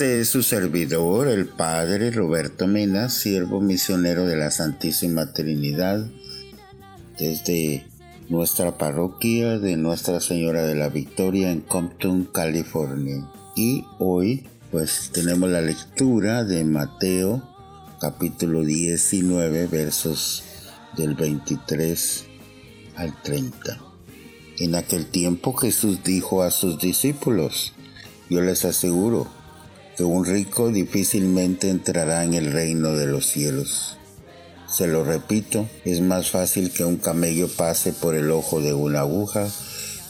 Este es su servidor, el Padre Roberto Mena, siervo misionero de la Santísima Trinidad, desde nuestra parroquia de Nuestra Señora de la Victoria en Compton, California. Y hoy pues tenemos la lectura de Mateo capítulo 19 versos del 23 al 30. En aquel tiempo Jesús dijo a sus discípulos, yo les aseguro, un rico difícilmente entrará en el reino de los cielos. Se lo repito, es más fácil que un camello pase por el ojo de una aguja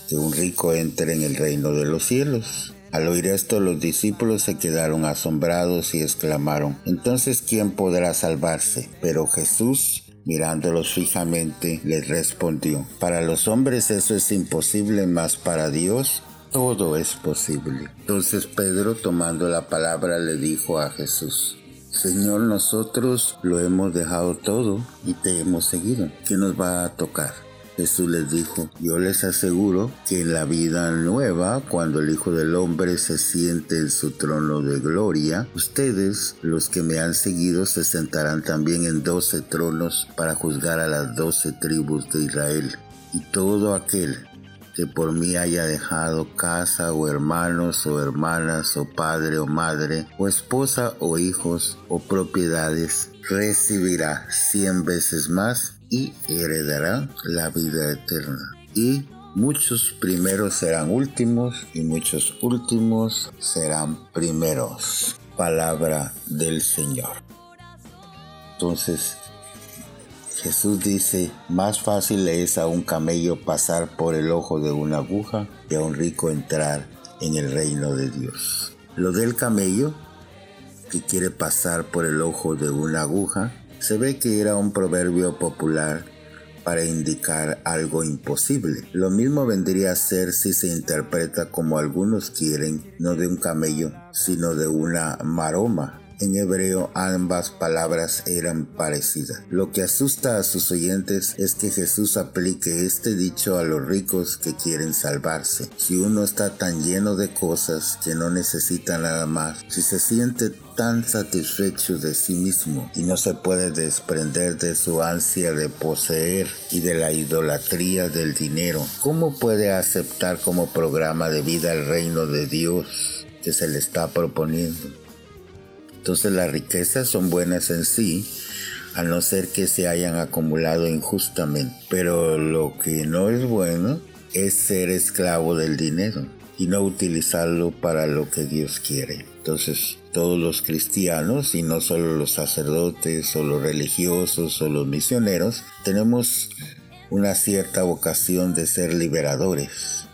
que un rico entre en el reino de los cielos. Al oír esto los discípulos se quedaron asombrados y exclamaron, entonces ¿quién podrá salvarse? Pero Jesús, mirándolos fijamente, les respondió, para los hombres eso es imposible, mas para Dios todo es posible. Entonces Pedro, tomando la palabra, le dijo a Jesús, Señor, nosotros lo hemos dejado todo y te hemos seguido. ¿Qué nos va a tocar? Jesús les dijo, yo les aseguro que en la vida nueva, cuando el Hijo del Hombre se siente en su trono de gloria, ustedes, los que me han seguido, se sentarán también en doce tronos para juzgar a las doce tribus de Israel. Y todo aquel que por mí haya dejado casa o hermanos o hermanas o padre o madre o esposa o hijos o propiedades, recibirá cien veces más y heredará la vida eterna. Y muchos primeros serán últimos y muchos últimos serán primeros. Palabra del Señor. Entonces, Jesús dice, más fácil es a un camello pasar por el ojo de una aguja que a un rico entrar en el reino de Dios. Lo del camello, que quiere pasar por el ojo de una aguja, se ve que era un proverbio popular para indicar algo imposible. Lo mismo vendría a ser si se interpreta como algunos quieren, no de un camello, sino de una maroma, en hebreo ambas palabras eran parecidas. Lo que asusta a sus oyentes es que Jesús aplique este dicho a los ricos que quieren salvarse. Si uno está tan lleno de cosas que no necesita nada más, si se siente tan satisfecho de sí mismo y no se puede desprender de su ansia de poseer y de la idolatría del dinero, ¿cómo puede aceptar como programa de vida el reino de Dios que se le está proponiendo? Entonces las riquezas son buenas en sí, a no ser que se hayan acumulado injustamente. Pero lo que no es bueno es ser esclavo del dinero y no utilizarlo para lo que Dios quiere. Entonces todos los cristianos, y no solo los sacerdotes o los religiosos o los misioneros, tenemos una cierta vocación de ser liberadores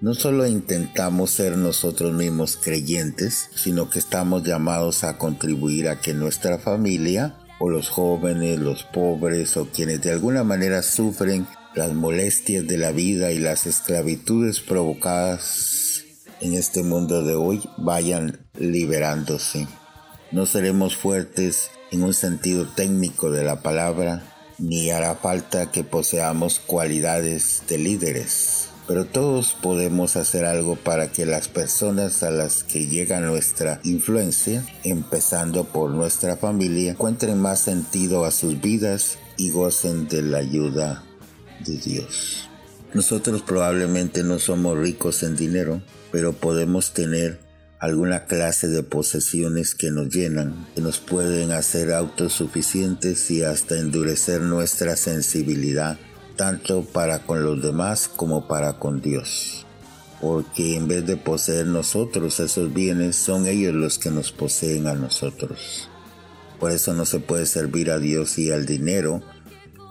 no solo intentamos ser nosotros mismos creyentes, sino que estamos llamados a contribuir a que nuestra familia o los jóvenes, los pobres o quienes de alguna manera sufren las molestias de la vida y las esclavitudes provocadas en este mundo de hoy vayan liberándose. No seremos fuertes en un sentido técnico de la palabra, ni hará falta que poseamos cualidades de líderes pero todos podemos hacer algo para que las personas a las que llega nuestra influencia, empezando por nuestra familia, encuentren más sentido a sus vidas y gocen de la ayuda de Dios. Nosotros probablemente no somos ricos en dinero, pero podemos tener alguna clase de posesiones que nos llenan, que nos pueden hacer autosuficientes y hasta endurecer nuestra sensibilidad tanto para con los demás como para con Dios. Porque en vez de poseer nosotros esos bienes, son ellos los que nos poseen a nosotros. Por eso no se puede servir a Dios y al dinero,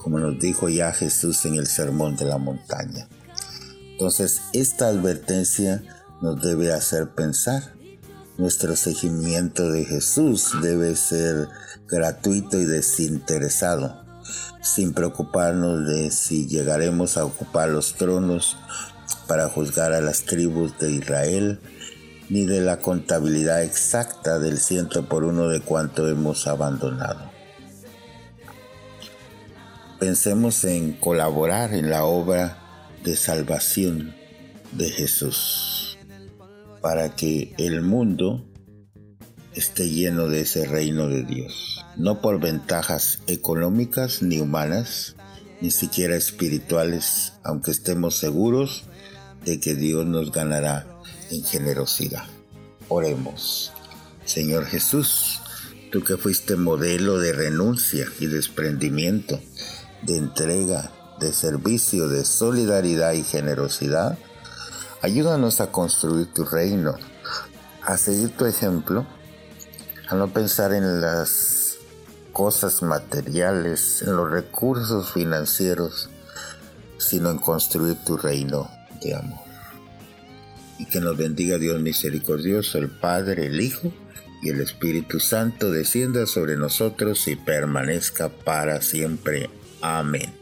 como nos dijo ya Jesús en el Sermón de la Montaña. Entonces, esta advertencia nos debe hacer pensar. Nuestro seguimiento de Jesús debe ser gratuito y desinteresado sin preocuparnos de si llegaremos a ocupar los tronos para juzgar a las tribus de Israel, ni de la contabilidad exacta del ciento por uno de cuanto hemos abandonado. Pensemos en colaborar en la obra de salvación de Jesús, para que el mundo esté lleno de ese reino de Dios. No por ventajas económicas ni humanas, ni siquiera espirituales, aunque estemos seguros de que Dios nos ganará en generosidad. Oremos. Señor Jesús, tú que fuiste modelo de renuncia y desprendimiento, de entrega, de servicio, de solidaridad y generosidad, ayúdanos a construir tu reino, a seguir tu ejemplo, a no pensar en las cosas materiales, en los recursos financieros, sino en construir tu reino de amor. Y que nos bendiga Dios misericordioso, el Padre, el Hijo y el Espíritu Santo descienda sobre nosotros y permanezca para siempre. Amén.